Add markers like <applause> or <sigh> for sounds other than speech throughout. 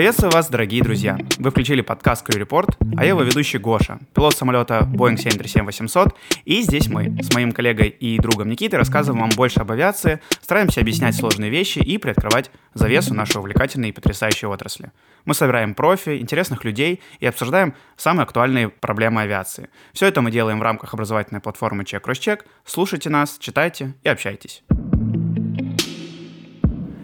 Приветствую вас, дорогие друзья! Вы включили подкаст Crew Report, а я его ведущий Гоша, пилот самолета Boeing 737-800, и здесь мы с моим коллегой и другом Никитой рассказываем вам больше об авиации, стараемся объяснять сложные вещи и приоткрывать завесу нашей увлекательной и потрясающей отрасли. Мы собираем профи, интересных людей и обсуждаем самые актуальные проблемы авиации. Все это мы делаем в рамках образовательной платформы Check Cross Check. Слушайте нас, читайте и общайтесь.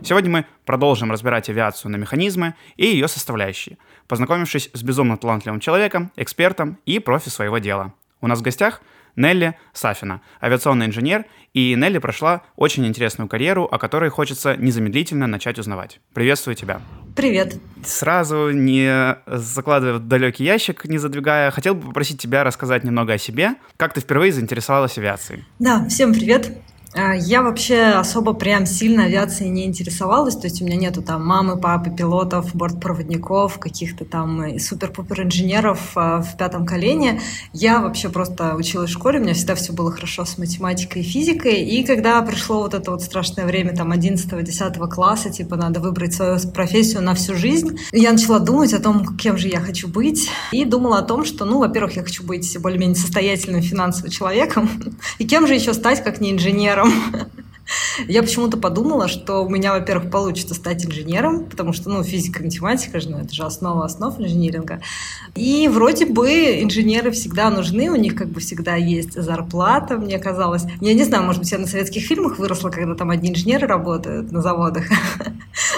Сегодня мы продолжим разбирать авиацию на механизмы и ее составляющие, познакомившись с безумно талантливым человеком, экспертом и профи своего дела. У нас в гостях Нелли Сафина, авиационный инженер, и Нелли прошла очень интересную карьеру, о которой хочется незамедлительно начать узнавать. Приветствую тебя. Привет. Сразу, не закладывая в далекий ящик, не задвигая, хотел бы попросить тебя рассказать немного о себе. Как ты впервые заинтересовалась авиацией? Да, всем привет. А, я вообще особо прям сильно авиацией не интересовалась, то есть у меня нету там мамы, папы, пилотов, бортпроводников, каких-то там супер-пупер инженеров а, в пятом колене. Я вообще просто училась в школе, у меня всегда все было хорошо с математикой и физикой, и когда пришло вот это вот страшное время там 11-10 класса, типа надо выбрать свою профессию на всю жизнь, я начала думать о том, кем же я хочу быть, и думала о том, что, ну, во-первых, я хочу быть более-менее состоятельным финансовым человеком, <laughs> и кем же еще стать, как не инженером, инженером. <laughs> Я почему-то подумала, что у меня, во-первых, получится стать инженером, потому что, ну, физика, математика же, ну, это же основа основ инжиниринга. И вроде бы инженеры всегда нужны, у них как бы всегда есть зарплата, мне казалось. Я не знаю, может быть, я на советских фильмах выросла, когда там одни инженеры работают на заводах. <laughs>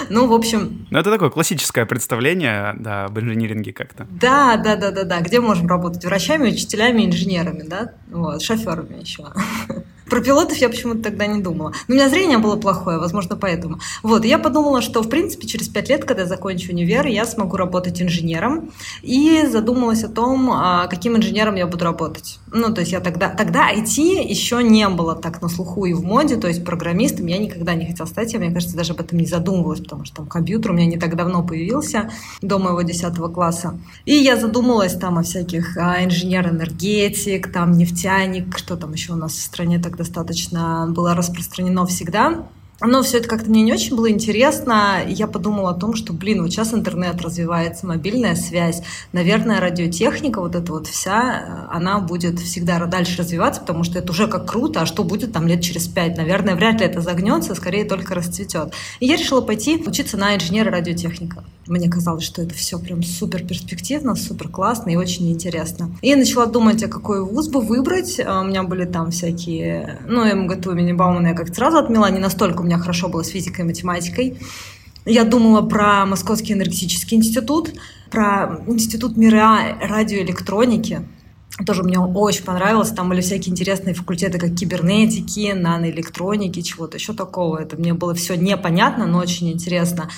Ну, в общем... Ну, это такое классическое представление, да, об инжиниринге как-то. Да, да, да, да, да. Где можем работать? Врачами, учителями, инженерами, да? Вот, шоферами еще. <laughs> Про пилотов я почему-то тогда не думала. Но у меня зрение было плохое, возможно, поэтому. Вот, я подумала, что, в принципе, через пять лет, когда я закончу универ, я смогу работать инженером. И задумалась о том, а, каким инженером я буду работать. Ну, то есть я тогда... Тогда IT еще не было так на слуху и в моде, то есть программистом я никогда не хотела стать. Я, мне кажется, даже об этом не задумывалась, потому что там компьютер у меня не так давно появился, до моего 10 класса. И я задумалась там о всяких а, инженер-энергетик, там нефтяник, что там еще у нас в стране тогда достаточно было распространено всегда. Но все это как-то мне не очень было интересно. Я подумала о том, что, блин, вот сейчас интернет развивается, мобильная связь. Наверное, радиотехника, вот эта вот вся, она будет всегда дальше развиваться, потому что это уже как круто, а что будет там лет через пять? Наверное, вряд ли это загнется, скорее только расцветет. И я решила пойти учиться на инженера радиотехника. Мне казалось, что это все прям супер перспективно, супер классно и очень интересно. И я начала думать, а какой вуз бы выбрать. А у меня были там всякие... Ну, МГТУ имени Баумана я как-то сразу отмела, не настолько меня хорошо было с физикой и математикой. Я думала про Московский энергетический институт, про институт мира радиоэлектроники. Тоже мне очень понравилось. Там были всякие интересные факультеты, как кибернетики, наноэлектроники, чего-то еще такого. Это мне было все непонятно, но очень интересно.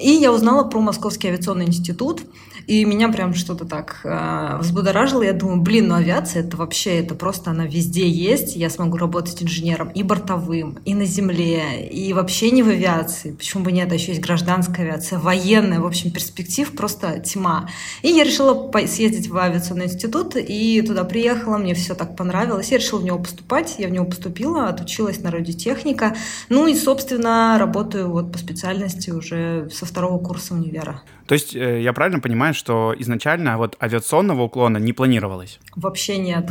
И я узнала про Московский авиационный институт, и меня прям что-то так э, взбудоражило. Я думаю, блин, ну авиация это вообще, это просто она везде есть. Я смогу работать инженером и бортовым, и на земле, и вообще не в авиации. Почему бы нет? А еще есть гражданская авиация, военная. В общем, перспектив просто тьма. И я решила съездить в авиационный институт, и туда приехала, мне все так понравилось. Я решила в него поступать, я в него поступила, отучилась на радиотехника. Ну и, собственно, работаю вот по специальности уже со второго курса универа. То есть э, я правильно понимаю, что изначально вот авиационного уклона не планировалось? Вообще нет.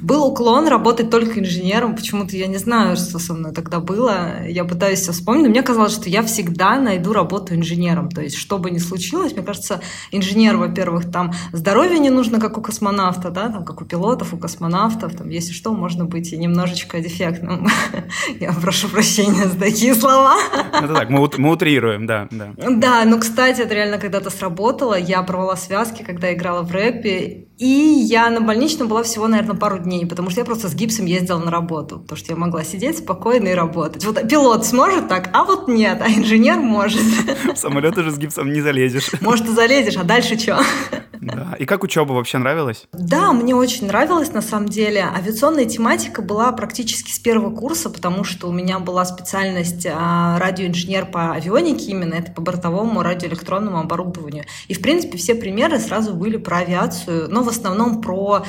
Был уклон работать только инженером. Почему-то я не знаю, что со мной тогда было. Я пытаюсь все вспомнить. Мне казалось, что я всегда найду работу инженером. То есть, что бы ни случилось, мне кажется, инженер, во-первых, там здоровье не нужно, как у космонавта, да, там, как у пилотов, у космонавтов. Там, если что, можно быть и немножечко дефектным. <laughs> Я прошу прощения за такие слова. Это так, мы, утрируем, да, да. Да, ну, кстати, это реально когда-то сработало. Я порвала связки, когда играла в рэпе. И я на больничном была всего, наверное, пару дней, потому что я просто с гипсом ездила на работу, потому что я могла сидеть спокойно и работать. Вот пилот сможет так, а вот нет, а инженер может. В самолет уже с гипсом не залезешь. Может, и залезешь, а дальше что? Да. И как учеба вообще нравилась? Да, мне очень нравилось на самом деле. Авиационная тематика была практически с первого курса, потому что у меня была специальность а, радиоинженер по авионике именно, это по бортовому радиоэлектронному оборудованию. И, в принципе, все примеры сразу были про авиацию, но в основном про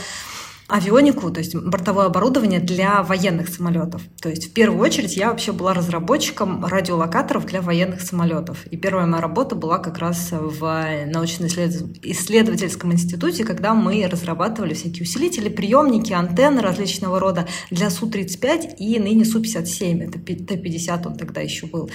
авионику, то есть бортовое оборудование для военных самолетов. То есть в первую очередь я вообще была разработчиком радиолокаторов для военных самолетов. И первая моя работа была как раз в научно-исследовательском институте, когда мы разрабатывали всякие усилители, приемники, антенны различного рода для Су-35 и ныне Су-57. Это Т-50 он тогда еще был.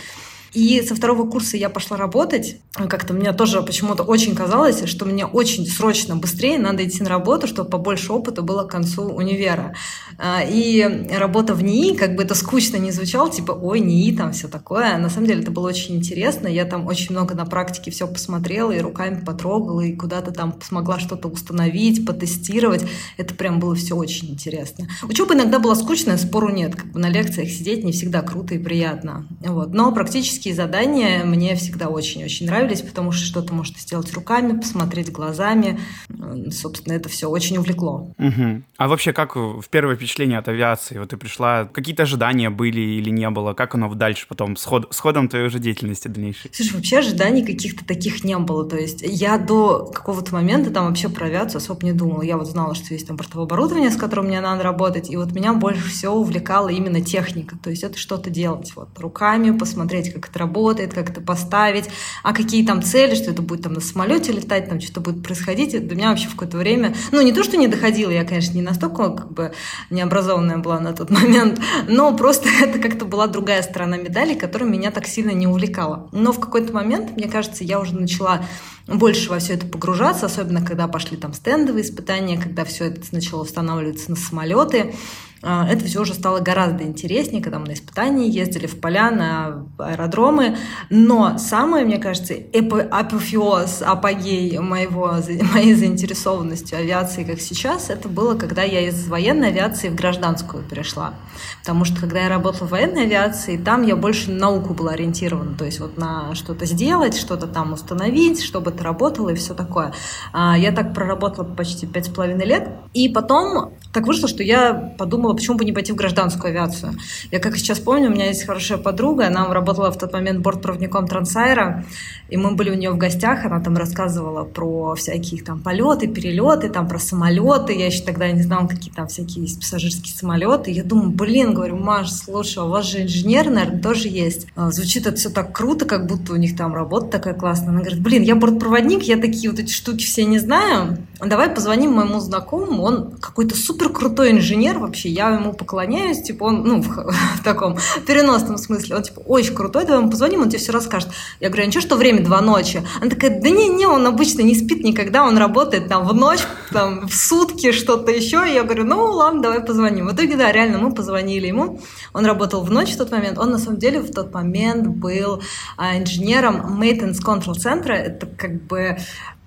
И со второго курса я пошла работать. Как-то мне тоже почему-то очень казалось, что мне очень срочно, быстрее надо идти на работу, чтобы побольше опыта было к концу универа. А, и работа в НИИ, как бы это скучно не звучало, типа, ой, НИИ, там все такое. На самом деле это было очень интересно. Я там очень много на практике все посмотрела и руками потрогала, и куда-то там смогла что-то установить, потестировать. Это прям было все очень интересно. Учеба иногда была скучная, спору нет. Как бы на лекциях сидеть не всегда круто и приятно. Вот. Но практически практические задания мне всегда очень-очень нравились, потому что что-то можно сделать руками, посмотреть глазами. Собственно, это все очень увлекло. Угу. А вообще, как в первое впечатление от авиации? Вот ты пришла, какие-то ожидания были или не было? Как оно дальше потом, с, ход, с ходом твоей уже деятельности дальнейшей? Слушай, вообще ожиданий каких-то таких не было. То есть я до какого-то момента там вообще про авиацию особо не думала. Я вот знала, что есть там бортовое оборудование, с которым мне надо работать, и вот меня больше всего увлекала именно техника. То есть это что-то делать вот руками, посмотреть, как это работает, как это поставить, а какие там цели, что это будет там на самолете летать, там что-то будет происходить. До меня вообще в какое-то время, ну не то, что не доходило, я, конечно, не настолько как бы необразованная была на тот <laughs> момент, но просто <laughs> это как-то была другая сторона медали, которая меня так сильно не увлекала. Но в какой-то момент, мне кажется, я уже начала больше во все это погружаться, особенно когда пошли там стендовые испытания, когда все это начало устанавливаться на самолеты. А, это все уже стало гораздо интереснее, когда мы на испытания ездили в поля, на аэродромы. Но самое, мне кажется, апофеоз, апогей моего, <laughs> моей заинтересованности авиации, как сейчас, это было, когда я из военной авиации в гражданскую перешла. Потому что, когда я работала в военной авиации, там я больше на науку была ориентирована. То есть вот на что-то сделать, что-то там установить, чтобы это работало и все такое. А, я так проработала почти пять с половиной лет. И потом так вышло, что я подумала, почему бы не пойти в гражданскую авиацию. Я как сейчас помню, у меня есть хорошая подруга, она работала в тот момент бортпроводником Трансайра, и мы были у нее в гостях, она там рассказывала про всякие там полеты, перелеты, там про самолеты, я еще тогда не знала, какие там всякие есть пассажирские самолеты, я думаю, блин, говорю, Маш, слушай, а у вас же инженер, наверное, тоже есть. А, звучит это все так круто, как будто у них там работа такая классная. Она говорит, блин, я бортпроводник, я такие вот эти штуки все не знаю, давай позвоним моему знакомому, он какой-то супер крутой инженер вообще, я ему поклоняюсь, типа он, ну, в, <laughs> в таком переносном смысле, он типа очень крутой, давай ему позвоним, он тебе все расскажет. Я говорю, а ничего, что время два ночи? Она такая, да не, не, он обычно не спит никогда, он работает там в ночь, там в сутки, что-то еще. Я говорю, ну ладно, давай позвоним. В итоге, да, реально, мы позвонили ему. Он работал в ночь в тот момент. Он на самом деле в тот момент был а, инженером Maintenance Control Center. Это как бы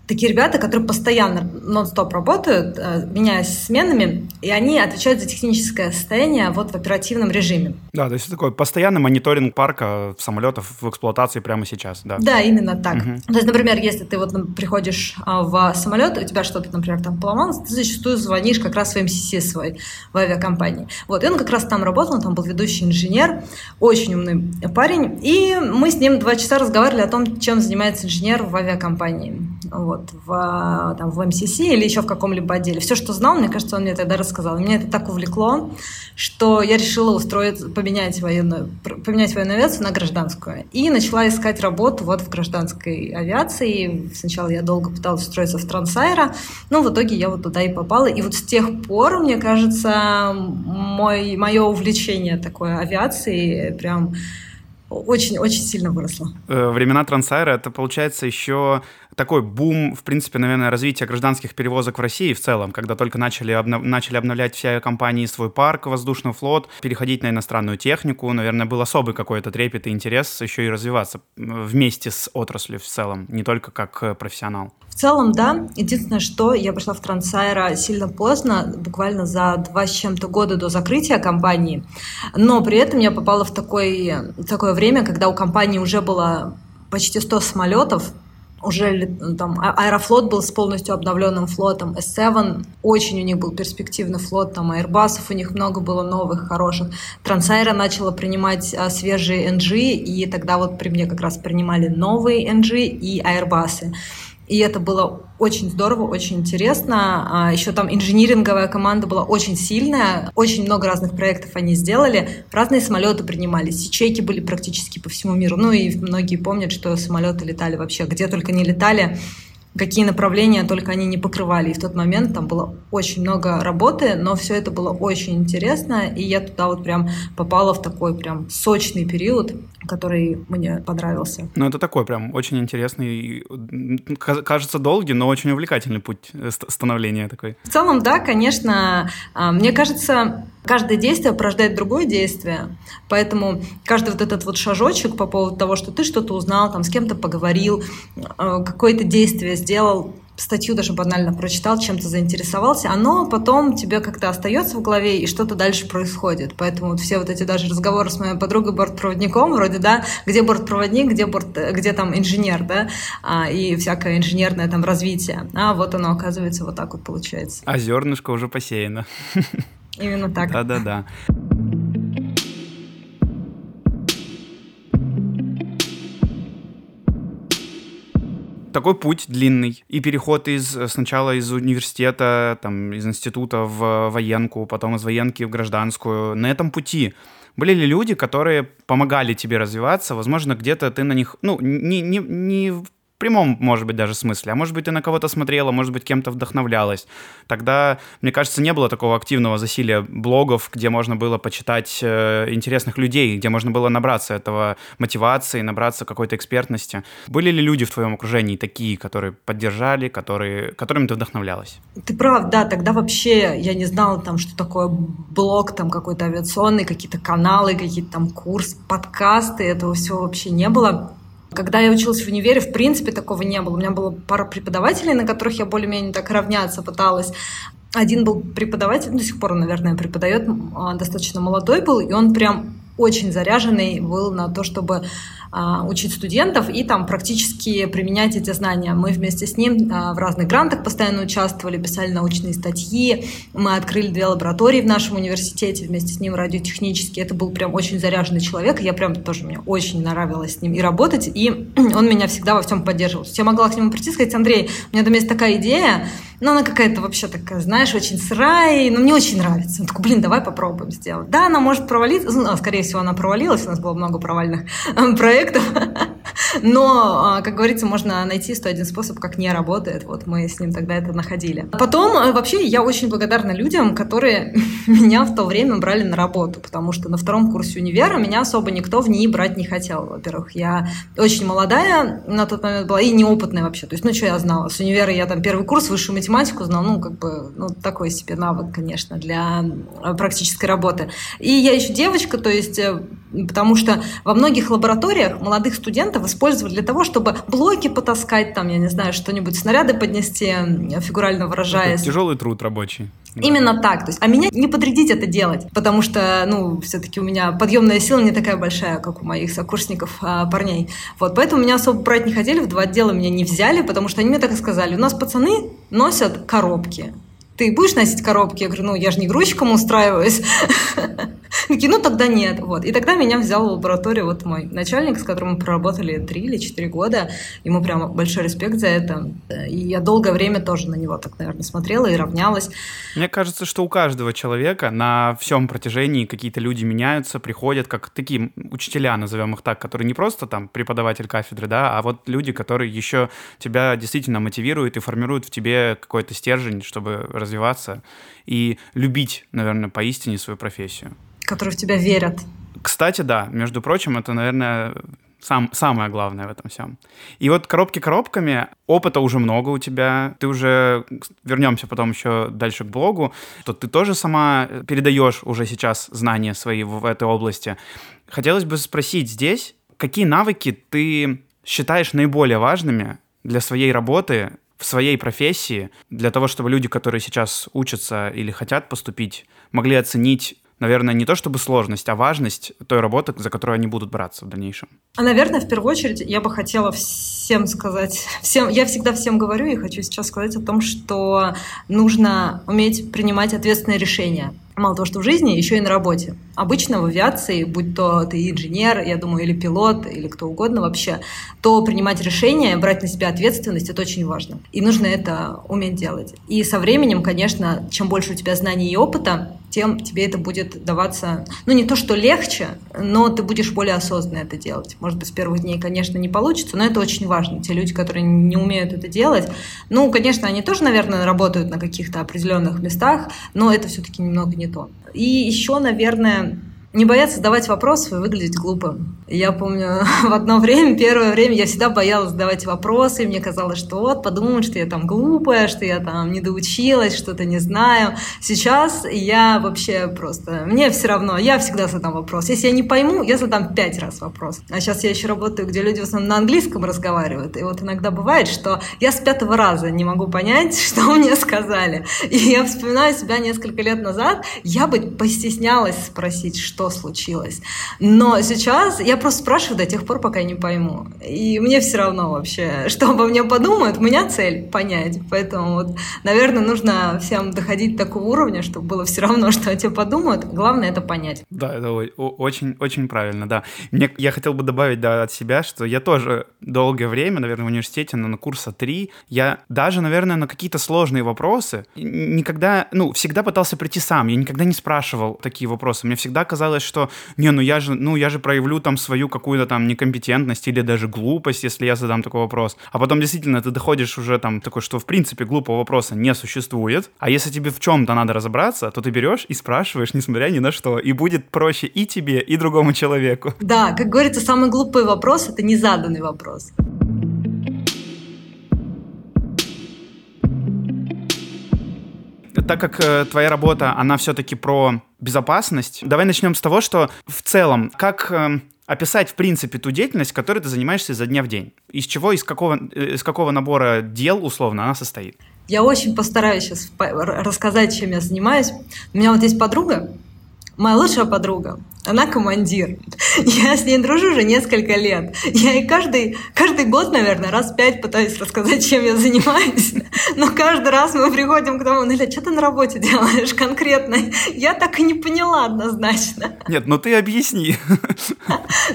такие ребята, которые постоянно нон-стоп работают, э, меняясь сменами, и они отвечают за техническое состояние вот в оперативном режиме. Да, то есть это такой постоянный мониторинг парка самолетов в эксплуатации прямо сейчас, да? Да, именно так. Угу. То есть, например, если ты вот приходишь а, в самолет, у тебя что-то, например, там поломалось, ты зачастую звонишь как раз в МСС свой в авиакомпании. Вот, и он как раз там работал, он там был ведущий инженер, очень умный парень, и мы с ним два часа разговаривали о том, чем занимается инженер в авиакомпании. Вот вот, в, там, в МСС или еще в каком-либо отделе. Все, что знал, мне кажется, он мне тогда рассказал. И меня это так увлекло, что я решила устроить, поменять военную, поменять военную авиацию на гражданскую. И начала искать работу вот в гражданской авиации. Сначала я долго пыталась устроиться в Трансайра, но в итоге я вот туда и попала. И вот с тех пор, мне кажется, мой, мое увлечение такой авиацией прям очень-очень сильно выросло. Э, времена Трансайра, это получается еще такой бум, в принципе, наверное, развития гражданских перевозок в России в целом, когда только начали, обнов... начали обновлять все компании свой парк, воздушный флот, переходить на иностранную технику, наверное, был особый какой-то трепет и интерес еще и развиваться вместе с отраслью в целом, не только как э, профессионал. В целом, да. Единственное, что я пришла в Трансайра сильно поздно, буквально за два с чем-то года до закрытия компании, но при этом я попала в такой, такое время, когда у компании уже было почти 100 самолетов, уже там а, Аэрофлот был с полностью обновленным флотом, S7 очень у них был перспективный флот, там Airbus у них много было новых, хороших. Трансайра начала принимать а, свежие NG, и тогда вот при мне как раз принимали новые NG и Airbus. И это было очень здорово, очень интересно. А еще там инжиниринговая команда была очень сильная, очень много разных проектов они сделали, разные самолеты принимались, ячейки были практически по всему миру. Ну и многие помнят, что самолеты летали вообще, где только не летали какие направления только они не покрывали. И в тот момент там было очень много работы, но все это было очень интересно, и я туда вот прям попала в такой прям сочный период, который мне понравился. Ну, это такой прям очень интересный, кажется, долгий, но очень увлекательный путь э, становления такой. В целом, да, конечно. А, мне кажется, каждое действие порождает другое действие, поэтому каждый вот этот вот шажочек по поводу того, что ты что-то узнал, там с кем-то поговорил, э, какое-то действие сделал, статью даже банально прочитал, чем-то заинтересовался, оно потом тебе как-то остается в голове, и что-то дальше происходит. Поэтому вот все вот эти даже разговоры с моей подругой бортпроводником, вроде, да, где бортпроводник, где, борт, где там инженер, да, а, и всякое инженерное там развитие. А вот оно, оказывается, вот так вот получается. А зернышко уже посеяно. <laughs> Именно так. Да-да-да. такой путь длинный. И переход из сначала из университета, там, из института в военку, потом из военки в гражданскую. На этом пути были ли люди, которые помогали тебе развиваться? Возможно, где-то ты на них, ну, не, не, не прямом, может быть, даже смысле. А может быть, ты на кого-то смотрела, может быть, кем-то вдохновлялась. Тогда, мне кажется, не было такого активного засилия блогов, где можно было почитать э, интересных людей, где можно было набраться этого мотивации, набраться какой-то экспертности. Были ли люди в твоем окружении такие, которые поддержали, которые, которыми ты вдохновлялась? Ты прав, да, тогда вообще я не знала, там, что такое блог, там, какой-то авиационный, какие-то каналы, какие-то там курс, подкасты, этого всего вообще не было. Когда я училась в универе, в принципе, такого не было. У меня было пара преподавателей, на которых я более-менее так равняться пыталась. Один был преподаватель, до сих пор, наверное, преподает, а, достаточно молодой был, и он прям очень заряженный был на то, чтобы учить студентов и там практически применять эти знания. Мы вместе с ним а, в разных грантах постоянно участвовали, писали научные статьи, мы открыли две лаборатории в нашем университете вместе с ним радиотехнические. Это был прям очень заряженный человек, я прям тоже мне очень нравилось с ним и работать, и <clears throat> он меня всегда во всем поддерживал. Я могла к нему прийти и сказать, Андрей, у меня там есть такая идея, но она какая-то вообще такая, знаешь, очень сырая, но мне очень нравится. Он такой, блин, давай попробуем сделать. Да, она может провалиться, ну, скорее всего, она провалилась, у нас было много провальных <laughs> проектов, <laughs> но, а, как говорится, можно найти 101 способ, как не работает. Вот мы с ним тогда это находили. Потом, э, вообще, я очень благодарна людям, которые <laughs> меня в то время брали на работу, потому что на втором курсе универа меня особо никто в ней брать не хотел. Во-первых, я очень молодая на тот момент была и неопытная вообще. То есть, ну, что я знала? С универа я там первый курс высшую математику знал, ну, как бы, ну, такой себе навык, конечно, для э, практической работы. И я еще девочка, то есть, э, потому что во многих лабораториях молодых студентов использовали для того, чтобы блоки потаскать, там, я не знаю, что-нибудь, снаряды поднести, фигурально выражаясь. Это тяжелый труд рабочий. Именно так. То есть, а меня не подрядить это делать, потому что, ну, все-таки у меня подъемная сила не такая большая, как у моих сокурсников а, парней. Вот, поэтому меня особо брать не хотели, в два отдела меня не взяли, потому что они мне так и сказали, у нас пацаны носят коробки. Ты будешь носить коробки? Я говорю, ну, я же не грузчиком устраиваюсь. <laughs> <laughs> Такие, ну тогда нет. Вот. И тогда меня взял в лабораторию вот мой начальник, с которым мы проработали три или четыре года. Ему прям большой респект за это. И я долгое время тоже на него так, наверное, смотрела и равнялась. Мне кажется, что у каждого человека на всем протяжении какие-то люди меняются, приходят, как такие учителя, назовем их так, которые не просто там преподаватель кафедры, да, а вот люди, которые еще тебя действительно мотивируют и формируют в тебе какой-то стержень, чтобы развиваться и любить, наверное, поистине свою профессию которые в тебя верят. Кстати, да, между прочим, это, наверное, сам, самое главное в этом всем. И вот коробки коробками, опыта уже много у тебя, ты уже, вернемся потом еще дальше к блогу, то ты тоже сама передаешь уже сейчас знания свои в, в этой области. Хотелось бы спросить здесь, какие навыки ты считаешь наиболее важными для своей работы в своей профессии, для того, чтобы люди, которые сейчас учатся или хотят поступить, могли оценить наверное, не то чтобы сложность, а важность той работы, за которую они будут браться в дальнейшем? А, наверное, в первую очередь я бы хотела всем сказать, всем, я всегда всем говорю и хочу сейчас сказать о том, что нужно уметь принимать ответственные решения мало того, что в жизни, еще и на работе. Обычно в авиации, будь то ты инженер, я думаю, или пилот, или кто угодно вообще, то принимать решения, брать на себя ответственность, это очень важно. И нужно это уметь делать. И со временем, конечно, чем больше у тебя знаний и опыта, тем тебе это будет даваться, ну не то что легче, но ты будешь более осознанно это делать. Может быть, с первых дней, конечно, не получится, но это очень важно. Те люди, которые не умеют это делать, ну, конечно, они тоже, наверное, работают на каких-то определенных местах, но это все-таки немного не то. И еще, наверное, не бояться задавать вопросы и выглядеть глупым. Я помню, <laughs> в одно время, первое время, я всегда боялась задавать вопросы, и мне казалось, что вот, подумают, что я там глупая, что я там не доучилась, что-то не знаю. Сейчас я вообще просто, мне все равно, я всегда задам вопрос. Если я не пойму, я задам пять раз вопрос. А сейчас я еще работаю, где люди в основном на английском разговаривают, и вот иногда бывает, что я с пятого раза не могу понять, <laughs> что мне сказали. И я вспоминаю себя несколько лет назад, я бы постеснялась спросить, что случилось. Но сейчас я просто спрашиваю до тех пор, пока я не пойму. И мне все равно вообще, <laughs> что обо мне подумают. У меня цель понять. Поэтому вот, наверное, нужно всем доходить до такого уровня, чтобы было все равно, <laughs> что о тебе подумают. Главное это понять. Да, это очень, очень правильно, да. Мне, я хотел бы добавить да, от себя, что я тоже долгое время, наверное, в университете, на, на курса 3, я даже, наверное, на какие-то сложные вопросы никогда, ну, всегда пытался прийти сам. Я никогда не спрашивал такие вопросы. Мне всегда казалось, казалось, что не, ну я же, ну я же проявлю там свою какую-то там некомпетентность или даже глупость, если я задам такой вопрос. А потом действительно ты доходишь уже там такой, что в принципе глупого вопроса не существует. А если тебе в чем-то надо разобраться, то ты берешь и спрашиваешь, несмотря ни на что. И будет проще и тебе, и другому человеку. Да, как говорится, самый глупый вопрос — это незаданный вопрос. Так как э, твоя работа, она все-таки про безопасность, давай начнем с того, что в целом, как э, описать, в принципе, ту деятельность, которой ты занимаешься изо дня в день? Из чего, из какого, э, из какого набора дел, условно, она состоит? Я очень постараюсь сейчас рассказать, чем я занимаюсь. У меня вот есть подруга, моя лучшая подруга. Она командир. <laughs> Я с ней дружу уже несколько лет. Я ей каждый, каждый год, наверное, раз пять пытаюсь рассказать, чем я занимаюсь. <laughs> Но каждый раз мы приходим к тому, ну, что ты на работе делаешь конкретно? <laughs> Я так и не поняла однозначно. Нет, ну ты объясни.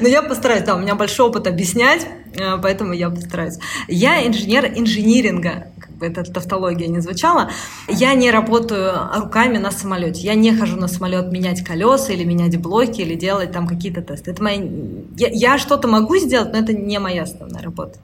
Ну, я постараюсь, да, у меня большой опыт объяснять, э, поэтому я постараюсь. Я инженер инжиниринга бы эта тавтология не звучала, я не работаю руками на самолете. Я не хожу на самолет менять колеса или менять блоки или делать там какие-то тесты. Это моя... Я, я что-то могу сделать, но это не моя основная работа.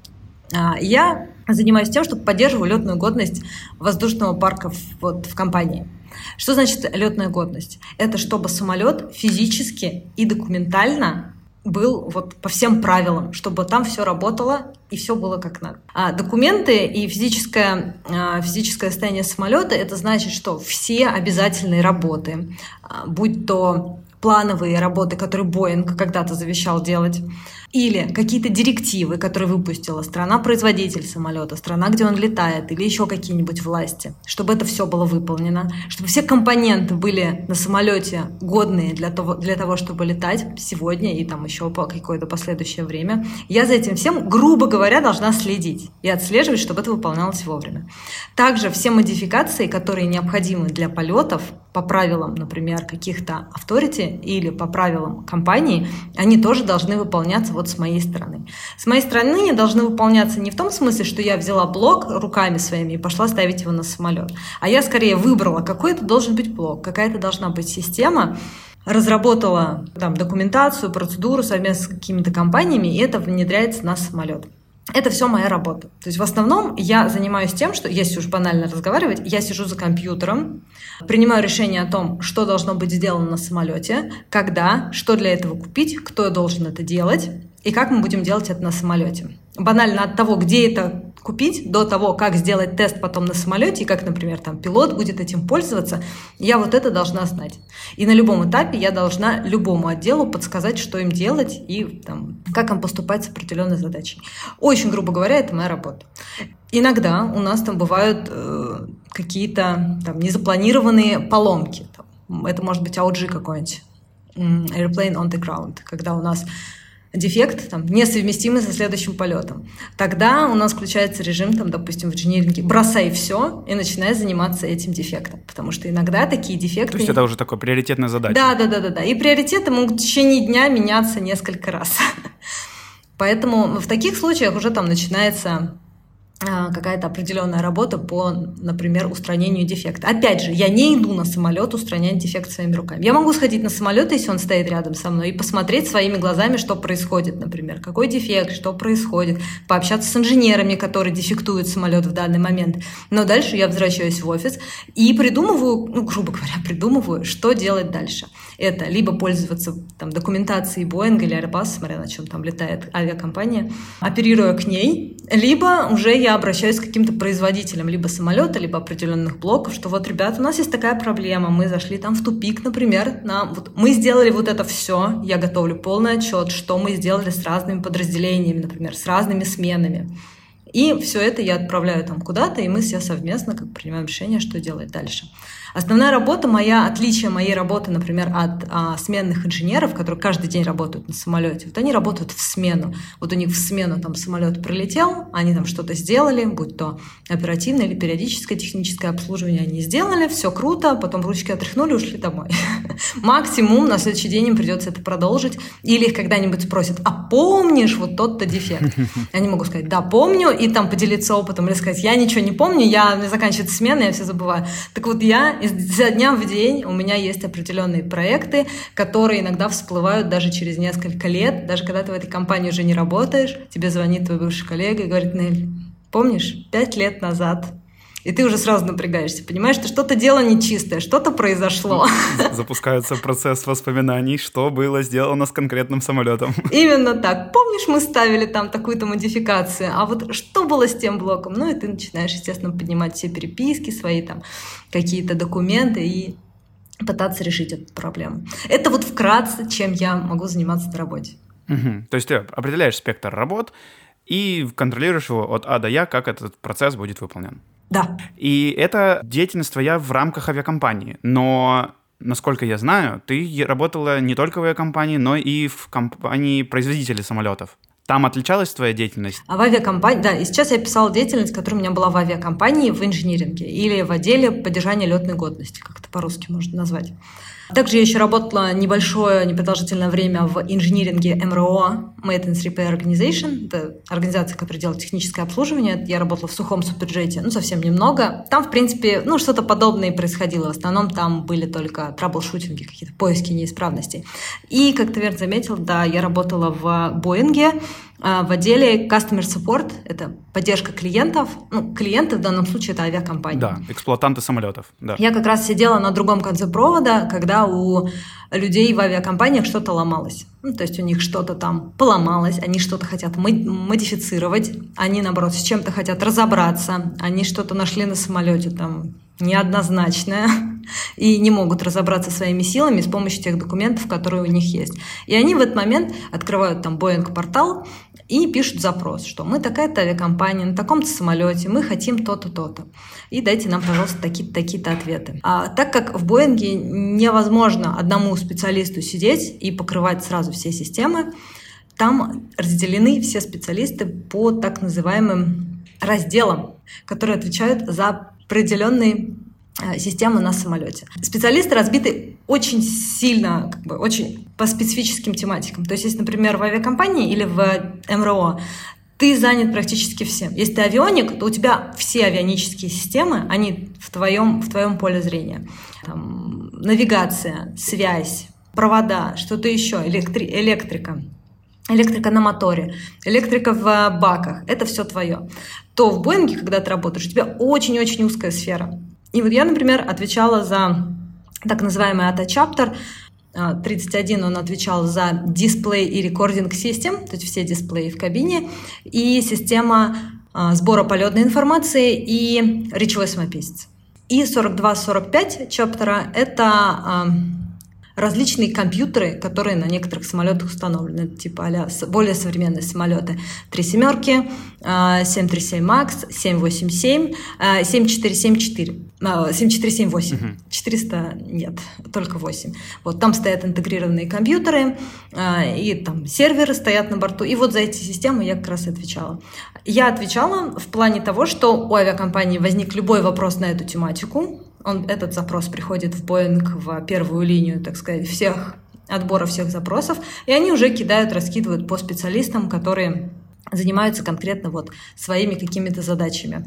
А, я занимаюсь тем, что поддерживаю летную годность воздушного парка вот, в компании. Что значит летная годность? Это чтобы самолет физически и документально был вот по всем правилам, чтобы там все работало и все было как надо. А документы и физическое, а, физическое состояние самолета это значит, что все обязательные работы, а, будь то плановые работы, которые Боинг когда-то завещал делать, или какие-то директивы, которые выпустила страна-производитель самолета, страна, где он летает, или еще какие-нибудь власти, чтобы это все было выполнено, чтобы все компоненты были на самолете годные для того, для того чтобы летать сегодня и там еще по какое-то последующее время. Я за этим всем, грубо говоря, должна следить и отслеживать, чтобы это выполнялось вовремя. Также все модификации, которые необходимы для полетов, по правилам, например, каких-то авторити или по правилам компании, они тоже должны выполняться вот с моей стороны. С моей стороны они должны выполняться не в том смысле, что я взяла блок руками своими и пошла ставить его на самолет, а я скорее выбрала, какой это должен быть блок, какая-то должна быть система, разработала там, документацию, процедуру совместно с какими-то компаниями, и это внедряется на самолет. Это все моя работа. То есть в основном я занимаюсь тем, что, если уж банально разговаривать, я сижу за компьютером, принимаю решение о том, что должно быть сделано на самолете, когда, что для этого купить, кто должен это делать и как мы будем делать это на самолете. Банально от того, где это купить, до того, как сделать тест потом на самолете, и как, например, там пилот будет этим пользоваться, я вот это должна знать. И на любом этапе я должна любому отделу подсказать, что им делать и там, как им поступать с определенной задачей. Очень грубо говоря, это моя работа. Иногда у нас там бывают э, какие-то там незапланированные поломки. Это может быть AOG какой-нибудь, Airplane on the ground, когда у нас дефект там, несовместимый со следующим полетом. Тогда у нас включается режим, там, допустим, в инженеринге «бросай все» и начинай заниматься этим дефектом. Потому что иногда такие дефекты... То есть это уже такое приоритетная задача. Да, да, да, да, да. И приоритеты могут в течение дня меняться несколько раз. <laughs> Поэтому в таких случаях уже там начинается какая-то определенная работа по, например, устранению дефекта. Опять же, я не иду на самолет устранять дефект своими руками. Я могу сходить на самолет, если он стоит рядом со мной, и посмотреть своими глазами, что происходит, например, какой дефект, что происходит, пообщаться с инженерами, которые дефектуют самолет в данный момент. Но дальше я возвращаюсь в офис и придумываю, ну, грубо говоря, придумываю, что делать дальше. Это либо пользоваться там, документацией Boeing или Airbus, смотря на чем там летает авиакомпания, оперируя к ней, либо уже я обращаюсь к каким-то производителям либо самолета, либо определенных блоков, что вот, ребят, у нас есть такая проблема, мы зашли там в тупик, например, на, вот, мы сделали вот это все, я готовлю полный отчет, что мы сделали с разными подразделениями, например, с разными сменами. И все это я отправляю там куда-то, и мы все совместно как принимаем решение, что делать дальше. Основная работа моя, отличие моей работы, например, от а, сменных инженеров, которые каждый день работают на самолете, вот они работают в смену. Вот у них в смену там самолет прилетел, они там что-то сделали, будь то оперативное или периодическое техническое обслуживание, они сделали, все круто, потом ручки отряхнули, ушли домой. <laughs> Максимум на следующий день им придется это продолжить, или их когда-нибудь спросят, а помнишь вот тот-то дефект? <laughs> Они могут сказать, да, помню, и там поделиться опытом, или сказать, я ничего не помню, я, мне заканчивается смена, я все забываю. Так вот я изо дня в день у меня есть определенные проекты, которые иногда всплывают даже через несколько лет, даже когда ты в этой компании уже не работаешь, тебе звонит твой бывший коллега и говорит, Нель, помнишь, пять лет назад и ты уже сразу напрягаешься, понимаешь, что что-то дело нечистое, что-то произошло. Запускается процесс воспоминаний, что было сделано с конкретным самолетом. Именно так. Помнишь, мы ставили там такую-то модификацию, а вот что было с тем блоком? Ну и ты начинаешь, естественно, поднимать все переписки, свои там какие-то документы и пытаться решить эту проблему. Это вот вкратце, чем я могу заниматься на работе. Угу. То есть ты определяешь спектр работ и контролируешь его от А до Я, как этот процесс будет выполнен. Да. И это деятельность твоя в рамках авиакомпании. Но насколько я знаю, ты работала не только в авиакомпании, но и в компании производителей самолетов. Там отличалась твоя деятельность? А в авиакомпании, да, и сейчас я писала деятельность, которая у меня была в авиакомпании в инжиниринге или в отделе поддержания летной годности, как это по-русски можно назвать. Также я еще работала небольшое, непродолжительное время в инжиниринге МРО, Maintenance Repair Organization. Это организация, которая делает техническое обслуживание. Я работала в сухом суперджете, ну, совсем немного. Там, в принципе, ну, что-то подобное происходило. В основном там были только траблшутинги, какие-то поиски неисправностей. И, как ты верно заметил, да, я работала в Боинге, в отделе Customer Support – это поддержка клиентов. Ну, клиенты в данном случае – это авиакомпания. Да, эксплуатанты самолетов. Да. Я как раз сидела на другом конце провода, когда у людей в авиакомпаниях что-то ломалось. Ну, то есть у них что-то там поломалось, они что-то хотят модифицировать, они, наоборот, с чем-то хотят разобраться, они что-то нашли на самолете там неоднозначное <laughs> и не могут разобраться своими силами с помощью тех документов, которые у них есть. И они в этот момент открывают там Boeing портал и пишут запрос, что мы такая-то авиакомпания на таком-то самолете, мы хотим то-то, то-то. И дайте нам, пожалуйста, такие-то, такие-то ответы. А так как в Боинге невозможно одному специалисту сидеть и покрывать сразу все системы, там разделены все специалисты по так называемым разделам, которые отвечают за определенные э, системы на самолете. Специалисты разбиты очень сильно, как бы, очень по специфическим тематикам. То есть, если, например, в авиакомпании или в МРО ты занят практически всем. Если ты авионик, то у тебя все авионические системы, они в твоем, в твоем поле зрения. Там, навигация, связь, провода, что-то еще, электри- электрика электрика на моторе, электрика в баках, это все твое, то в Боинге, когда ты работаешь, у тебя очень-очень узкая сфера. И вот я, например, отвечала за так называемый Chapter, 31 он отвечал за дисплей и рекординг систем, то есть все дисплеи в кабине, и система а, сбора полетной информации и речевой самописец. И 42-45 чаптера — это а, различные компьютеры, которые на некоторых самолетах установлены, типа а более современные самолеты. Три семерки, 737 MAX, 787, 7474, 7478. Угу. 400 нет, только 8. Вот там стоят интегрированные компьютеры, а, и там серверы стоят на борту. И вот за эти системы я как раз и отвечала. Я отвечала в плане того, что у авиакомпании возник любой вопрос на эту тематику. Он, этот запрос приходит в Boeing в первую линию, так сказать, всех отбора всех запросов, и они уже кидают, раскидывают по специалистам, которые занимаются конкретно вот своими какими-то задачами.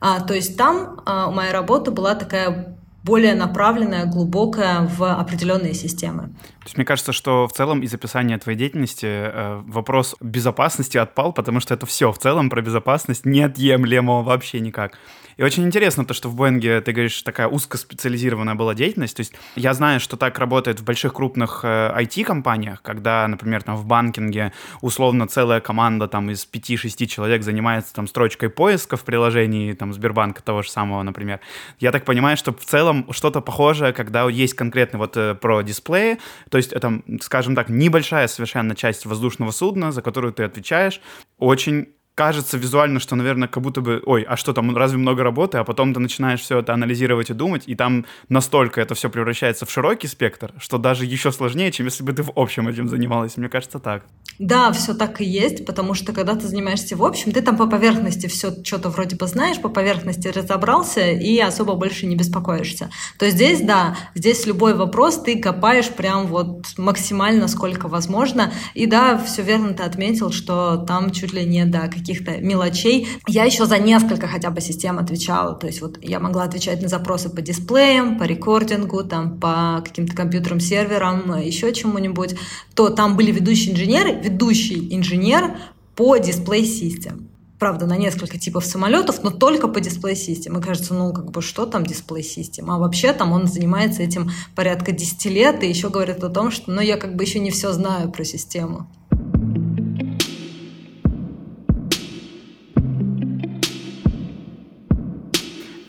А, то есть там а, моя работа была такая более направленная, глубокая в определенные системы. То есть мне кажется, что в целом из описания твоей деятельности э, вопрос безопасности отпал, потому что это все в целом про безопасность неотъемлемо вообще никак. И очень интересно то, что в Боинге, ты говоришь, такая узкоспециализированная была деятельность. То есть я знаю, что так работает в больших крупных э, IT-компаниях, когда, например, там в банкинге условно целая команда там из 5-6 человек занимается там строчкой поиска в приложении там Сбербанка того же самого, например. Я так понимаю, что в целом что-то похожее, когда есть конкретно вот э, про дисплеи, то есть это, скажем так, небольшая совершенно часть воздушного судна, за которую ты отвечаешь, очень кажется визуально, что, наверное, как будто бы, ой, а что там, разве много работы, а потом ты начинаешь все это анализировать и думать, и там настолько это все превращается в широкий спектр, что даже еще сложнее, чем если бы ты в общем этим занималась. Мне кажется, так. Да, все так и есть, потому что когда ты занимаешься в общем, ты там по поверхности все что-то вроде бы знаешь, по поверхности разобрался и особо больше не беспокоишься. То здесь, да, здесь любой вопрос ты копаешь прям вот максимально сколько возможно. И да, все верно ты отметил, что там чуть ли не до каких каких-то мелочей. Я еще за несколько хотя бы систем отвечала. То есть вот я могла отвечать на запросы по дисплеям, по рекордингу, там, по каким-то компьютерам, серверам, еще чему-нибудь. То там были ведущие инженеры, ведущий инженер по дисплей-систем правда, на несколько типов самолетов, но только по дисплей-систем. И кажется, ну, как бы, что там дисплей-систем? А вообще там он занимается этим порядка 10 лет и еще говорит о том, что, ну, я как бы еще не все знаю про систему.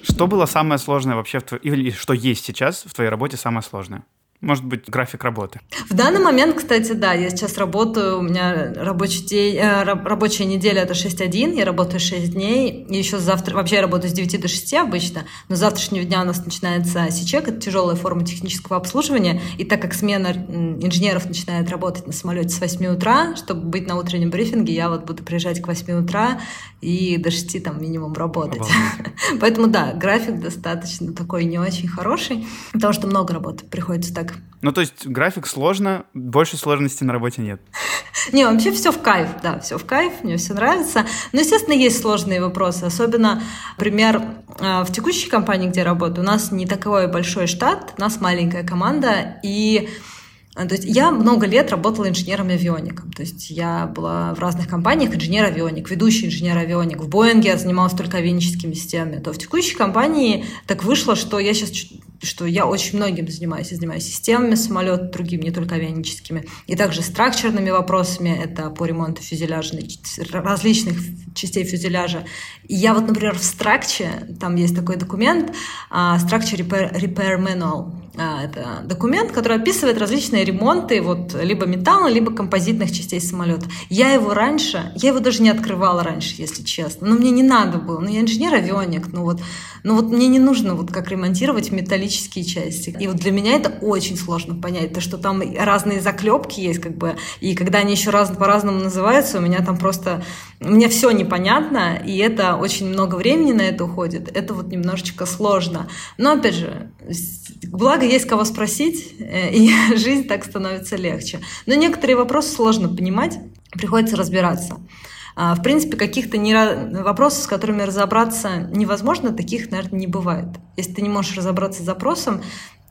Что было самое сложное вообще в твоей... Или что есть сейчас в твоей работе самое сложное? Может быть, график работы? В данный момент, кстати, да, я сейчас работаю, у меня рабочий день, э, рабочая неделя это 6-1, я работаю 6 дней, и еще завтра, вообще я работаю с 9 до 6 обычно, но с завтрашнего дня у нас начинается СИЧЕК, это тяжелая форма технического обслуживания, и так как смена инженеров начинает работать на самолете с 8 утра, чтобы быть на утреннем брифинге, я вот буду приезжать к 8 утра и до 6 там минимум работать. <laughs> Поэтому да, график достаточно такой не очень хороший, потому что много работы приходится так ну, то есть график сложно, больше сложностей на работе нет. <laughs> Не, вообще все в кайф, да, все в кайф, мне все нравится. Но, естественно, есть сложные вопросы. Особенно, например, э, в текущей компании, где я работаю, у нас не такой большой штат, у нас маленькая команда, и то есть я много лет работала инженером-авиоником. То есть я была в разных компаниях инженер-авионик, ведущий инженер-авионик. В Боинге я занималась только авионическими системами. То в текущей компании так вышло, что я сейчас что я очень многим занимаюсь. Я занимаюсь системами самолета, другими, не только авианическими. И также структурными вопросами, это по ремонту фюзеляжа, различных частей фюзеляжа. И я вот, например, в Structure, там есть такой документ, Structure Repair, Repair Manual, а, это документ, который описывает различные ремонты вот либо металла, либо композитных частей самолета. Я его раньше, я его даже не открывала раньше, если честно. Но мне не надо было. Ну, я инженер-авионик, ну вот, ну вот мне не нужно вот как ремонтировать металлические части. И вот для меня это очень сложно понять, то, что там разные заклепки есть, как бы, и когда они еще раз по-разному называются, у меня там просто, мне все непонятно, и это очень много времени на это уходит. Это вот немножечко сложно. Но, опять же, благо есть кого спросить, э, и <laughs> жизнь так становится легче. Но некоторые вопросы сложно понимать, приходится разбираться. А, в принципе, каких-то не... вопросов, с которыми разобраться невозможно, таких, наверное, не бывает. Если ты не можешь разобраться с запросом,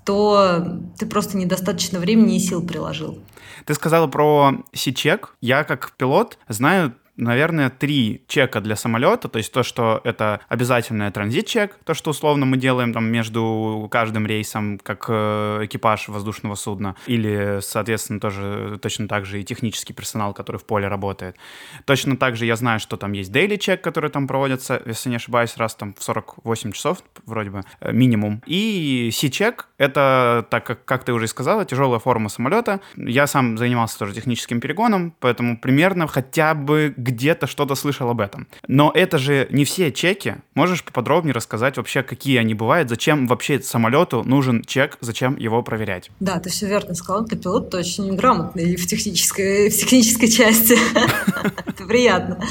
то ты просто недостаточно времени и сил приложил. Ты сказала про Сичек. Я как пилот знаю наверное, три чека для самолета, то есть то, что это обязательный транзит-чек, то, что условно мы делаем там между каждым рейсом, как э, экипаж воздушного судна, или, соответственно, тоже точно так же и технический персонал, который в поле работает. Точно так же я знаю, что там есть daily чек, который там проводится, если не ошибаюсь, раз там в 48 часов вроде бы э, минимум. И C-чек — это, так как, как ты уже сказала, тяжелая форма самолета. Я сам занимался тоже техническим перегоном, поэтому примерно хотя бы где-то что-то слышал об этом. Но это же не все чеки. Можешь поподробнее рассказать вообще, какие они бывают, зачем вообще самолету нужен чек, зачем его проверять? Да, ты все верно сказал, ты пилот очень грамотный в технической, в технической части. <laughs> Это приятно.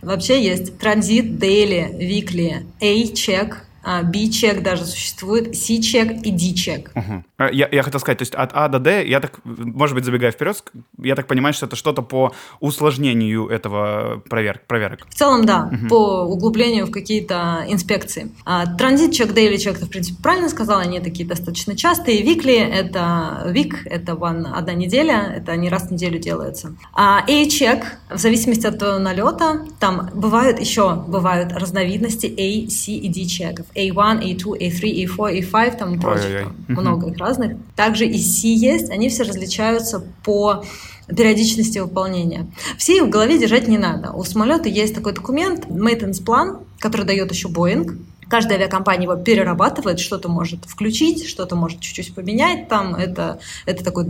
Вообще есть транзит, дейли, викли, A-чек, B-чек даже существует, C-чек и D-чек. Угу. Я, я хотел сказать, то есть от А до Д, я так, может быть, забегая вперед, я так понимаю, что это что-то по усложнению этого проверок. проверок. В целом, да, угу. по углублению в какие-то инспекции. А, транзит-чек, дейли-чек, ты, в принципе, правильно сказал, они такие достаточно частые. Викли — это вик, это one, одна неделя, это не раз в неделю делается. А A-чек, в зависимости от налета, там бывают еще бывают разновидности A, C и D-чеков. A1, A2, A3, A4, A5, там и прочих, много их разных. Также и C есть, они все различаются по периодичности выполнения. Все их в голове держать не надо. У самолета есть такой документ, maintenance план, который дает еще Boeing. Каждая авиакомпания его перерабатывает, что-то может включить, что-то может чуть-чуть поменять. Там это, это такой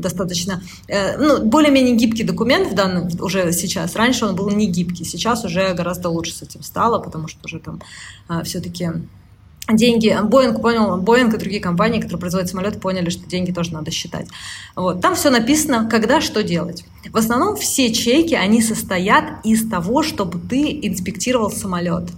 достаточно, э, ну, более-менее гибкий документ в данном, уже сейчас. Раньше он был не гибкий, сейчас уже гораздо лучше с этим стало, потому что уже там э, все-таки деньги, Боинг понял, Боинг и другие компании, которые производят самолеты, поняли, что деньги тоже надо считать. Вот. Там все написано, когда что делать. В основном все чеки, они состоят из того, чтобы ты инспектировал самолет.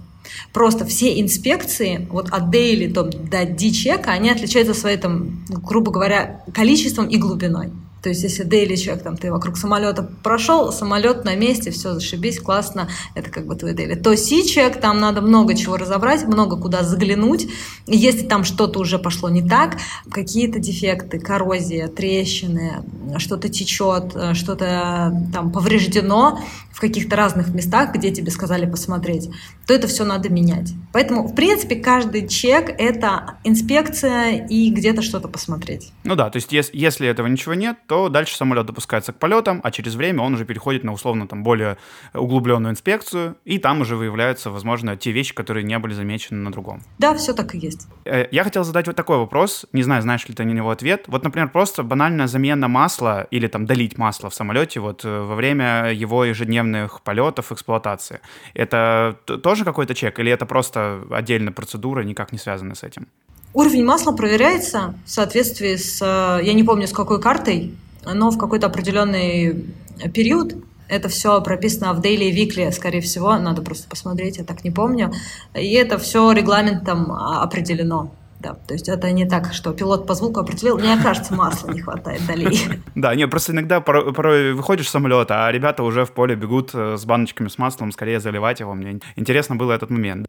Просто все инспекции, вот от daily до, D-чека, они отличаются своей, там, грубо говоря, количеством и глубиной. То есть, если daily check, там, ты вокруг самолета прошел, самолет на месте, все, зашибись, классно, это как бы твой daily. То C-check, там надо много чего разобрать, много куда заглянуть. Если там что-то уже пошло не так, какие-то дефекты, коррозия, трещины, что-то течет, что-то там повреждено в каких-то разных местах, где тебе сказали посмотреть, то это все надо менять. Поэтому, в принципе, каждый чек — это инспекция и где-то что-то посмотреть. Ну да, то есть если этого ничего нет, то дальше самолет допускается к полетам, а через время он уже переходит на условно там более углубленную инспекцию, и там уже выявляются, возможно, те вещи, которые не были замечены на другом. Да, все так и есть. Э, я хотел задать вот такой вопрос, не знаю, знаешь ли ты на него ответ. Вот, например, просто банальная замена масла или там долить масло в самолете вот э, во время его ежедневных полетов, эксплуатации. Это тоже какой-то чек или это просто отдельная процедура, никак не связанная с этим? Уровень масла проверяется в соответствии с, э, я не помню с какой картой, но в какой-то определенный период это все прописано в Daily Weekly, скорее всего, надо просто посмотреть, я так не помню. И это все регламентом определено. Да, то есть это не так, что пилот по звуку определил, мне кажется, масла не хватает долей. <laughs> Да, не, просто иногда порой, порой выходишь с самолета, а ребята уже в поле бегут э, с баночками с маслом, скорее заливать его. Мне интересно было этот момент.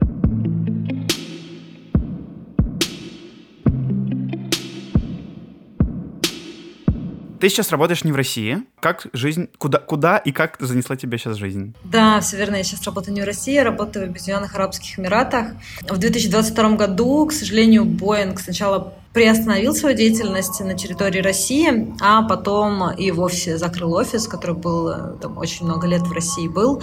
Ты сейчас работаешь не в России. Как жизнь, куда, куда и как занесла тебя сейчас жизнь? Да, все верно. Я сейчас работаю не в России, я работаю в Объединенных Арабских Эмиратах. В 2022 году, к сожалению, Боинг сначала приостановил свою деятельность на территории России, а потом и вовсе закрыл офис, который был э, там очень много лет в России был.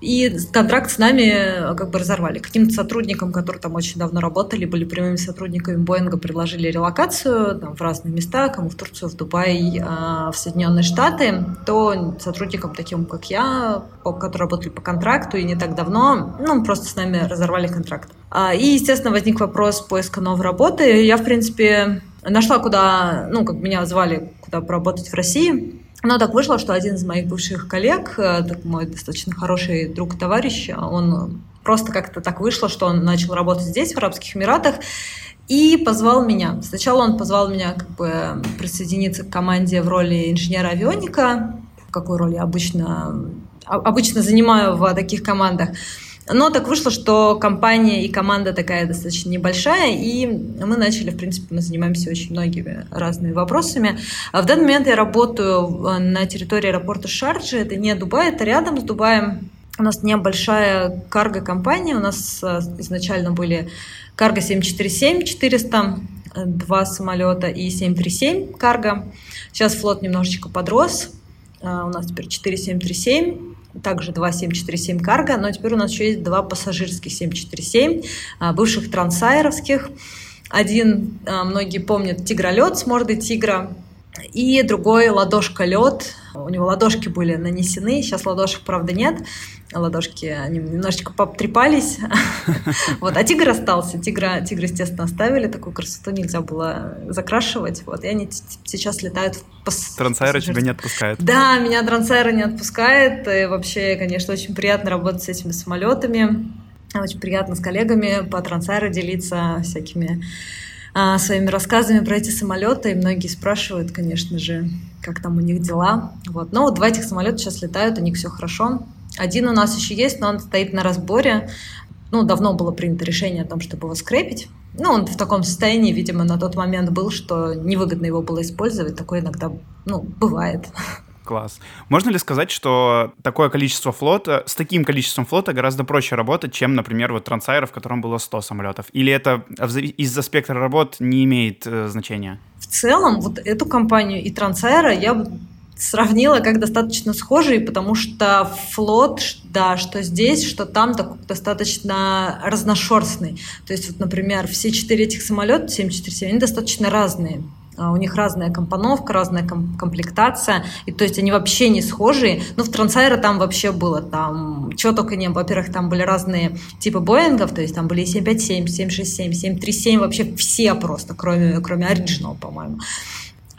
И контракт с нами э, как бы разорвали. Каким-то сотрудникам, которые там очень давно работали, были прямыми сотрудниками Боинга, предложили релокацию там, в разные места, кому в Турцию, в Дубай, а, в Соединенные Штаты, то сотрудникам таким, как я, которые работали по контракту и не так давно, ну, просто с нами разорвали контракт. А, и, естественно, возник вопрос поиска новой работы. Я, в принципе, нашла, куда, ну, как меня звали, куда поработать в России. Но так вышло, что один из моих бывших коллег, э, мой достаточно хороший друг, товарищ, он просто как-то так вышло, что он начал работать здесь, в Арабских Эмиратах, и позвал меня. Сначала он позвал меня как бы присоединиться к команде в роли инженера-авионика, какую роль я обычно, обычно занимаю в таких командах. Но так вышло, что компания и команда такая достаточно небольшая, и мы начали, в принципе, мы занимаемся очень многими разными вопросами. А в данный момент я работаю на территории аэропорта Шарджи, это не Дубай, это рядом с Дубаем. У нас небольшая карго-компания, у нас э, изначально были карго 747 400, два самолета и 737 карго. Сейчас флот немножечко подрос, э, у нас теперь 4737, также два 747 карго, но теперь у нас еще есть два пассажирских 747, э, бывших трансайровских. Один, многие помнят, тигролет с мордой тигра, и другой ладошка лед. У него ладошки были нанесены, сейчас ладошек, правда, нет ладошки, они немножечко потрепались. <laughs> вот. А тигр остался. Тигра, тигр, естественно, оставили. Такую красоту нельзя было закрашивать. Вот. И они сейчас летают по Трансайра тебя не отпускает? Да, меня Трансайра не отпускает. И вообще, конечно, очень приятно работать с этими самолетами. Очень приятно с коллегами по Трансайру делиться всякими а, своими рассказами про эти самолеты. И многие спрашивают, конечно же, как там у них дела. Вот. Но вот два этих самолета сейчас летают, у них все хорошо. Один у нас еще есть, но он стоит на разборе. Ну, давно было принято решение о том, чтобы его скрепить. Ну, он в таком состоянии, видимо, на тот момент был, что невыгодно его было использовать. Такое иногда, ну, бывает. Класс. Можно ли сказать, что такое количество флота, с таким количеством флота гораздо проще работать, чем, например, вот Трансайра, в котором было 100 самолетов? Или это из-за спектра работ не имеет э, значения? В целом, вот эту компанию и Трансайра я сравнила как достаточно схожие, потому что флот, да, что здесь, что там так, достаточно разношерстный. То есть, вот, например, все четыре этих самолета 747, они достаточно разные. А, у них разная компоновка, разная комплектация, и то есть они вообще не схожие. Ну, в Трансайра там вообще было, там, чего только не было. Во-первых, там были разные типы Боингов, то есть там были 757, 767, 737, вообще все просто, кроме, кроме Original, по-моему.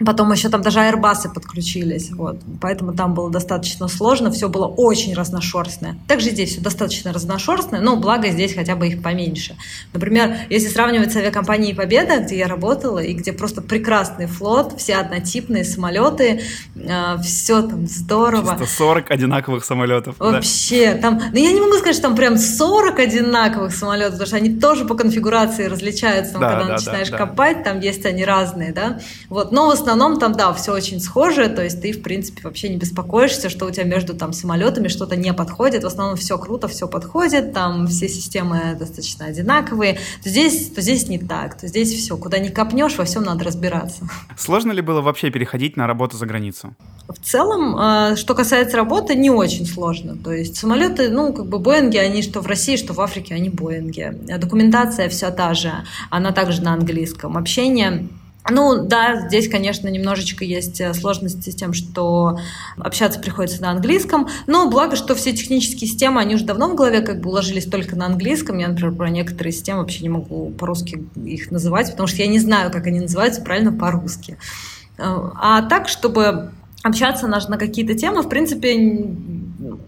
Потом еще там даже аэрбасы подключились, вот. Поэтому там было достаточно сложно, все было очень разношерстное. Также здесь все достаточно разношерстное, но благо здесь хотя бы их поменьше. Например, если сравнивать с авиакомпанией «Победа», где я работала, и где просто прекрасный флот, все однотипные самолеты, э, все там здорово. Чисто 40 одинаковых самолетов. Вообще, да. там, ну я не могу сказать, что там прям 40 одинаковых самолетов, потому что они тоже по конфигурации различаются, да, когда да, начинаешь да, копать, там есть они разные, да. Вот, но в основном там, да, все очень схоже, то есть ты, в принципе, вообще не беспокоишься, что у тебя между там самолетами что-то не подходит, в основном все круто, все подходит, там все системы достаточно одинаковые, то здесь, то здесь не так, то здесь все, куда не копнешь, во всем надо разбираться. Сложно ли было вообще переходить на работу за границу? В целом, а, что касается работы, не очень сложно. То есть самолеты, ну, как бы Боинги, они что в России, что в Африке, они Боинги. Документация вся та же, она также на английском. Общение ну да, здесь, конечно, немножечко есть э, сложности с тем, что общаться приходится на английском, но благо, что все технические системы, они уже давно в голове как бы уложились только на английском. Я, например, про некоторые системы вообще не могу по-русски их называть, потому что я не знаю, как они называются правильно по-русски. Э, а так, чтобы общаться на, на какие-то темы, в принципе,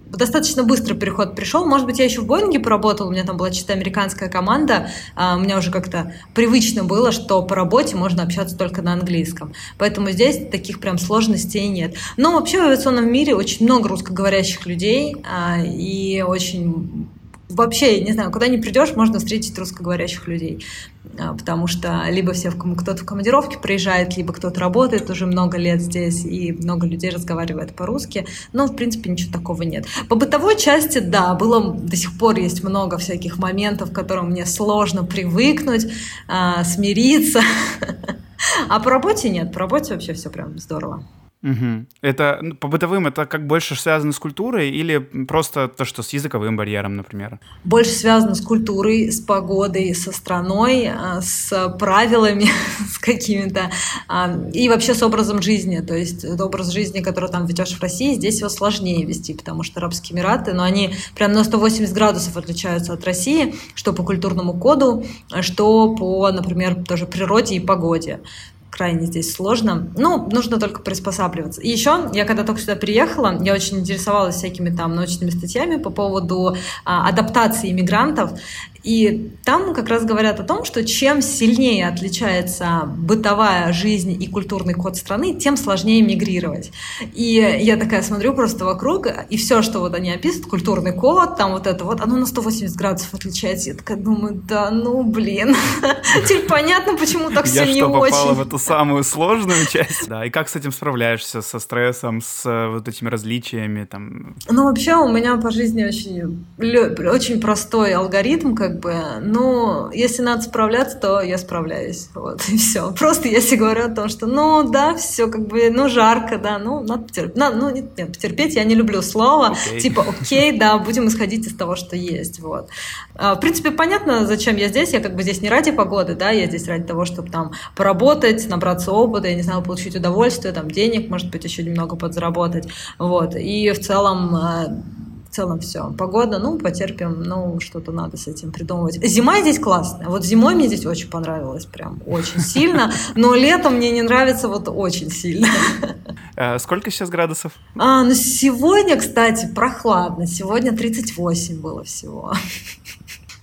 достаточно быстро переход пришел. Может быть, я еще в Боинге поработал, у меня там была чисто американская команда, а у меня уже как-то привычно было, что по работе можно общаться только на английском. Поэтому здесь таких прям сложностей нет. Но вообще в авиационном мире очень много русскоговорящих людей, а, и очень вообще, не знаю, куда не придешь, можно встретить русскоговорящих людей. А, потому что либо все кто-то в командировке приезжает, либо кто-то работает уже много лет здесь, и много людей разговаривает по-русски. Но, в принципе, ничего такого нет. По бытовой части, да, было до сих пор есть много всяких моментов, к которым мне сложно привыкнуть, а, смириться. <laughs> А по работе нет, по работе вообще все прям здорово. Угу. Это ну, по бытовым это как больше связано с культурой или просто то, что с языковым барьером, например? Больше связано с культурой, с погодой, со страной, а, с правилами, <laughs> с какими-то а, и вообще с образом жизни. То есть образ жизни, который там ведешь в России, здесь его сложнее вести, потому что Арабские Эмираты, но ну, они прям на 180 градусов отличаются от России, что по культурному коду, что по, например, тоже природе и погоде. Крайне здесь сложно. Ну, нужно только приспосабливаться. И еще, я когда только сюда приехала, я очень интересовалась всякими там научными статьями по поводу а, адаптации иммигрантов. И там как раз говорят о том, что чем сильнее отличается бытовая жизнь и культурный код страны, тем сложнее мигрировать. И я такая смотрю просто вокруг, и все, что вот они описывают, культурный код, там вот это вот, оно на 180 градусов отличается. Я такая думаю, да ну блин, <laughs> теперь понятно, почему так все не очень. Я что, в эту самую сложную часть? Да, и как с этим справляешься, со стрессом, с э, вот этими различиями там? Ну вообще у меня по жизни очень, очень простой алгоритм, как как бы, ну, если надо справляться, то я справляюсь, вот, <laughs> и все. Просто я себе говорю о том, что, ну, да, все, как бы, ну, жарко, да, ну, надо потерпеть, надо, ну, нет, нет, потерпеть я не люблю слово, okay. типа, окей, да, будем исходить из того, что есть, вот. А, в принципе, понятно, зачем я здесь, я как бы здесь не ради погоды, да, я здесь ради того, чтобы там поработать, набраться опыта, я не знаю, получить удовольствие, там, денег, может быть, еще немного подзаработать, вот, и в целом а, в целом все. Погода, ну, потерпим, ну, что-то надо с этим придумывать. Зима здесь классная. Вот зимой мне здесь очень понравилось, прям очень сильно, но летом мне не нравится вот очень сильно. А сколько сейчас градусов? А, ну, сегодня, кстати, прохладно. Сегодня 38 было всего.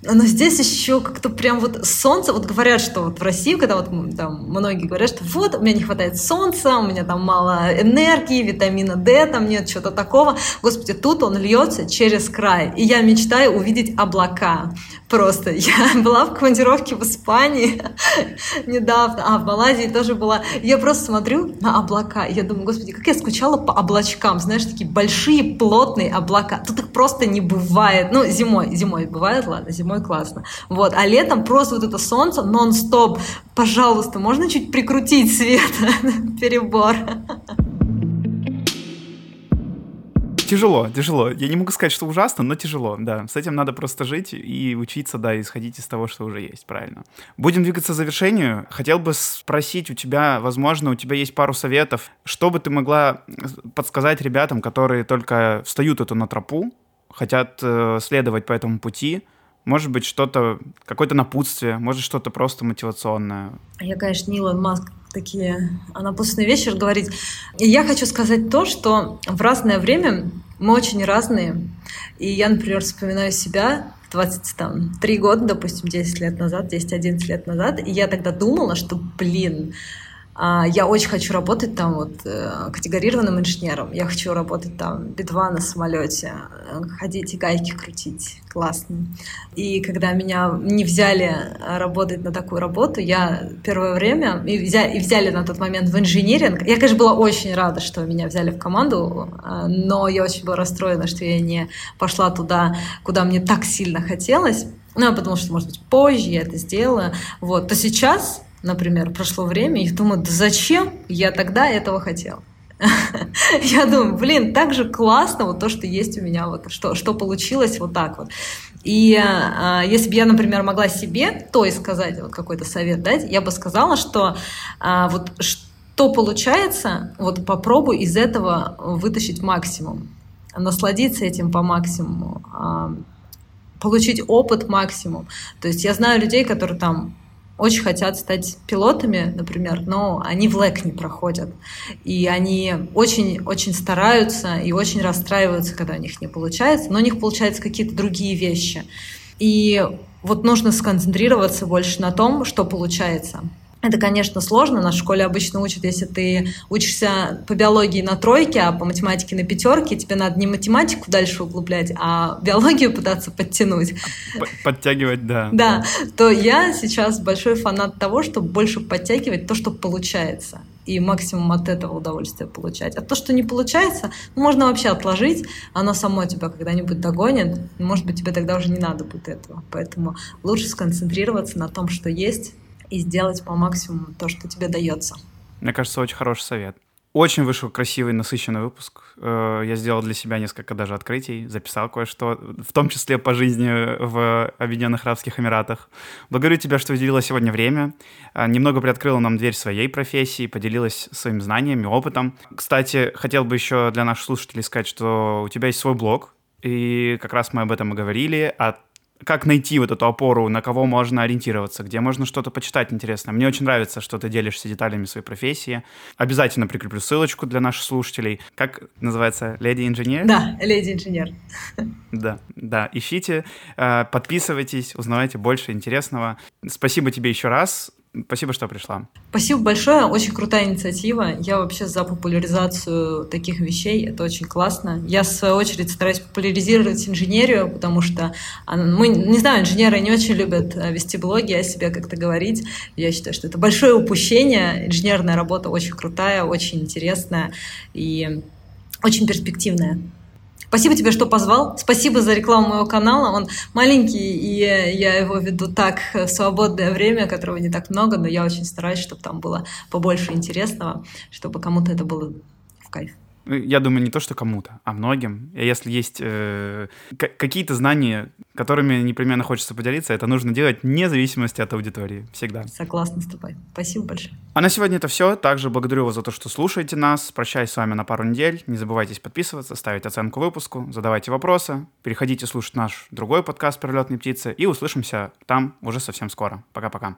Но здесь еще как-то прям вот солнце, вот говорят, что вот в России, когда вот там многие говорят, что вот у меня не хватает солнца, у меня там мало энергии, витамина D, там нет чего-то такого. Господи, тут он льется через край. И я мечтаю увидеть облака. Просто <laughs> я была в командировке в Испании <laughs> недавно, а в Малайзии тоже была. Я просто смотрю на облака, и я думаю, господи, как я скучала по облачкам, знаешь, такие большие плотные облака. Тут их просто не бывает. Ну, зимой, зимой бывает, ладно, зимой классно. Вот, а летом просто вот это солнце нон-стоп. Пожалуйста, можно чуть прикрутить свет? <laughs> Перебор. Тяжело, тяжело. Я не могу сказать, что ужасно, но тяжело, да. С этим надо просто жить и учиться, да, исходить из того, что уже есть, правильно. Будем двигаться к завершению. Хотел бы спросить у тебя, возможно, у тебя есть пару советов, что бы ты могла подсказать ребятам, которые только встают эту на тропу, хотят э, следовать по этому пути, может быть, что-то, какое-то напутствие, может, что-то просто мотивационное. Я, конечно, не Илон Маск такие напутственные вещи говорить. И я хочу сказать то, что в разное время мы очень разные. И я, например, вспоминаю себя 23 года, допустим, 10 лет назад, 10-11 лет назад, и я тогда думала, что, блин, а, я очень хочу работать там вот э, категорированным инженером. Я хочу работать там бедва на самолете, э, ходить и гайки крутить. Классно. И когда меня не взяли работать на такую работу, я первое время и взяли, и взяли на тот момент в инжиниринг. Я, конечно, была очень рада, что меня взяли в команду, э, но я очень была расстроена, что я не пошла туда, куда мне так сильно хотелось. Ну, я подумала, что, может быть, позже я это сделаю. Вот. То сейчас например, прошло время, и думаю, да зачем я тогда этого хотела? <laughs> Я думаю, блин, так же классно вот то, что есть у меня, вот что, что получилось вот так вот. И а, если бы я, например, могла себе то и сказать, вот какой-то совет дать, я бы сказала, что а, вот что получается, вот попробуй из этого вытащить максимум, насладиться этим по максимуму, а, получить опыт максимум. То есть я знаю людей, которые там очень хотят стать пилотами, например, но они в ЛЭК не проходят. И они очень-очень стараются и очень расстраиваются, когда у них не получается, но у них получаются какие-то другие вещи. И вот нужно сконцентрироваться больше на том, что получается. Это, конечно, сложно. На школе обычно учат, если ты учишься по биологии на тройке, а по математике на пятерке, тебе надо не математику дальше углублять, а биологию пытаться подтянуть. Подтягивать, да. Да, то я сейчас большой фанат того, чтобы больше подтягивать то, что получается и максимум от этого удовольствия получать. А то, что не получается, ну, можно вообще отложить, оно само тебя когда-нибудь догонит, может быть, тебе тогда уже не надо будет этого. Поэтому лучше сконцентрироваться на том, что есть, и сделать по максимуму то, что тебе дается. Мне кажется, очень хороший совет. Очень вышел красивый, насыщенный выпуск. Э, я сделал для себя несколько даже открытий, записал кое-что, в том числе по жизни в Объединенных Арабских Эмиратах. Благодарю тебя, что уделила сегодня время. Э, немного приоткрыла нам дверь своей профессии, поделилась своими знаниями, опытом. Кстати, хотел бы еще для наших слушателей сказать, что у тебя есть свой блог, и как раз мы об этом и говорили, о как найти вот эту опору, на кого можно ориентироваться, где можно что-то почитать интересное. Мне очень нравится, что ты делишься деталями своей профессии. Обязательно прикреплю ссылочку для наших слушателей. Как называется? Леди-инженер? Да, леди-инженер. Да, да, ищите, э, подписывайтесь, узнавайте больше интересного. Спасибо тебе еще раз. Спасибо, что пришла. Спасибо большое, очень крутая инициатива. Я вообще за популяризацию таких вещей, это очень классно. Я, в свою очередь, стараюсь популяризировать инженерию, потому что мы, не знаю, инженеры не очень любят э, вести блоги, о себе как-то говорить. Я считаю, что это большое упущение. Инженерная работа очень крутая, очень интересная и очень перспективная. Спасибо тебе, что позвал. Спасибо за рекламу моего канала. Он маленький, и я его веду так в свободное время, которого не так много, но я очень стараюсь, чтобы там было побольше интересного, чтобы кому-то это было в кайф. Я думаю, не то, что кому-то, а многим. И если есть э, какие-то знания, которыми непременно хочется поделиться, это нужно делать вне зависимости от аудитории. Всегда. Согласна с тобой. Спасибо большое. А на сегодня это все. Также благодарю вас за то, что слушаете нас. Прощаюсь с вами на пару недель. Не забывайте подписываться, ставить оценку выпуску, задавайте вопросы. Переходите слушать наш другой подкаст «Перелетные птицы» и услышимся там уже совсем скоро. Пока-пока.